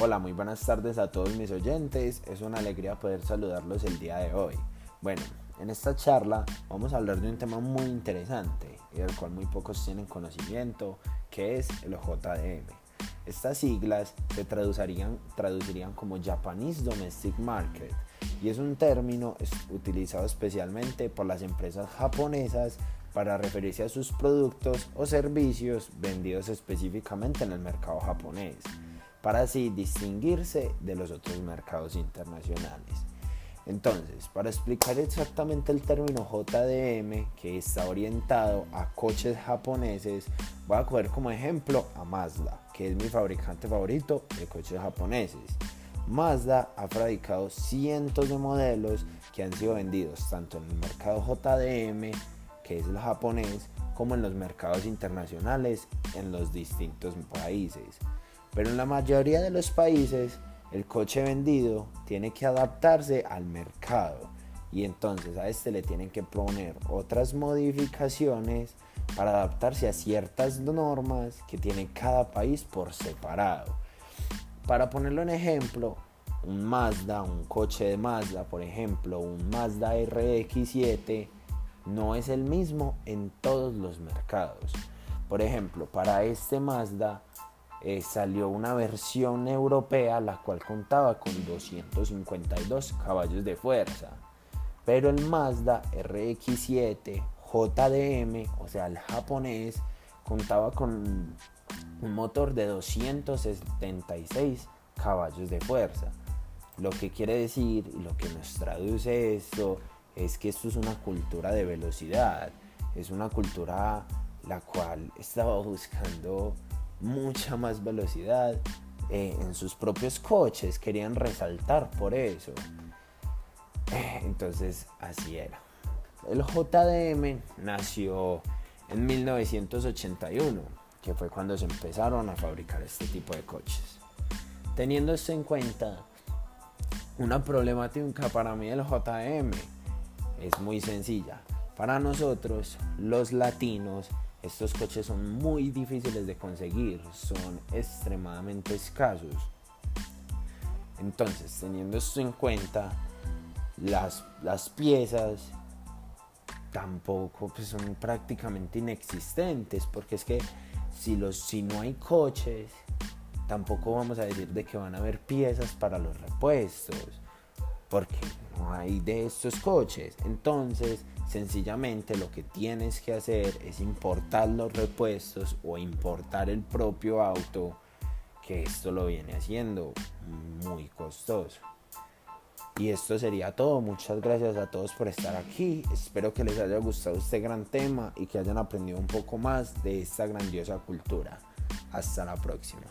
Hola, muy buenas tardes a todos mis oyentes. Es una alegría poder saludarlos el día de hoy. Bueno, en esta charla vamos a hablar de un tema muy interesante y del cual muy pocos tienen conocimiento, que es el JDM. Estas siglas se traducirían, traducirían como Japanese Domestic Market y es un término utilizado especialmente por las empresas japonesas para referirse a sus productos o servicios vendidos específicamente en el mercado japonés para así distinguirse de los otros mercados internacionales. Entonces, para explicar exactamente el término JDM, que está orientado a coches japoneses, voy a coger como ejemplo a Mazda, que es mi fabricante favorito de coches japoneses. Mazda ha fabricado cientos de modelos que han sido vendidos tanto en el mercado JDM, que es el japonés, como en los mercados internacionales en los distintos países. Pero en la mayoría de los países el coche vendido tiene que adaptarse al mercado y entonces a este le tienen que poner otras modificaciones para adaptarse a ciertas normas que tiene cada país por separado. Para ponerlo en ejemplo, un Mazda, un coche de Mazda, por ejemplo, un Mazda RX7, no es el mismo en todos los mercados. Por ejemplo, para este Mazda eh, salió una versión europea la cual contaba con 252 caballos de fuerza. Pero el Mazda RX7 JDM, o sea el japonés, contaba con un motor de 276 caballos de fuerza. Lo que quiere decir y lo que nos traduce esto es que esto es una cultura de velocidad, es una cultura la cual estaba buscando mucha más velocidad eh, en sus propios coches, querían resaltar por eso. Eh, entonces así era. El JDM nació en 1981, que fue cuando se empezaron a fabricar este tipo de coches. Teniendo esto en cuenta, una problemática para mí del JDM es muy sencilla. Para nosotros, los latinos, estos coches son muy difíciles de conseguir, son extremadamente escasos. Entonces, teniendo esto en cuenta, las, las piezas tampoco pues, son prácticamente inexistentes, porque es que si, los, si no hay coches, tampoco vamos a decir de que van a haber piezas para los repuestos, porque no hay de estos coches. Entonces, Sencillamente lo que tienes que hacer es importar los repuestos o importar el propio auto, que esto lo viene haciendo muy costoso. Y esto sería todo. Muchas gracias a todos por estar aquí. Espero que les haya gustado este gran tema y que hayan aprendido un poco más de esta grandiosa cultura. Hasta la próxima.